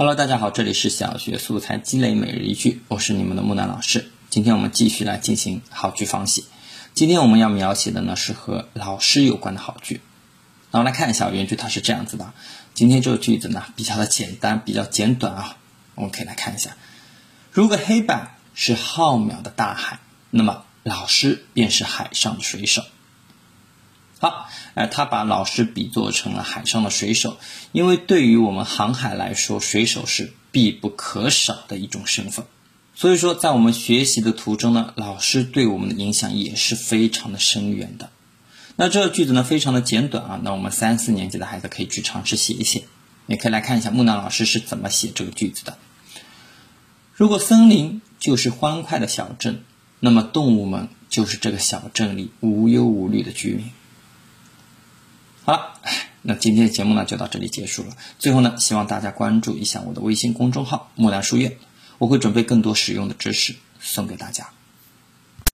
Hello，大家好，这里是小学素材积累每日一句，我是你们的木南老师。今天我们继续来进行好句仿写。今天我们要描写的呢是和老师有关的好句。那我们来看一下原句，它是这样子的。今天这个句子呢比较的简单，比较简短啊。我们可以来看一下，如果黑板是浩渺的大海，那么老师便是海上的水手。好，呃，他把老师比作成了海上的水手，因为对于我们航海来说，水手是必不可少的一种身份。所以说，在我们学习的途中呢，老师对我们的影响也是非常的深远的。那这个句子呢，非常的简短啊，那我们三四年级的孩子可以去尝试写一写，也可以来看一下木南老师是怎么写这个句子的。如果森林就是欢快的小镇，那么动物们就是这个小镇里无忧无虑的居民。好了，那今天的节目呢就到这里结束了。最后呢，希望大家关注一下我的微信公众号“木兰书院”，我会准备更多实用的知识送给大家。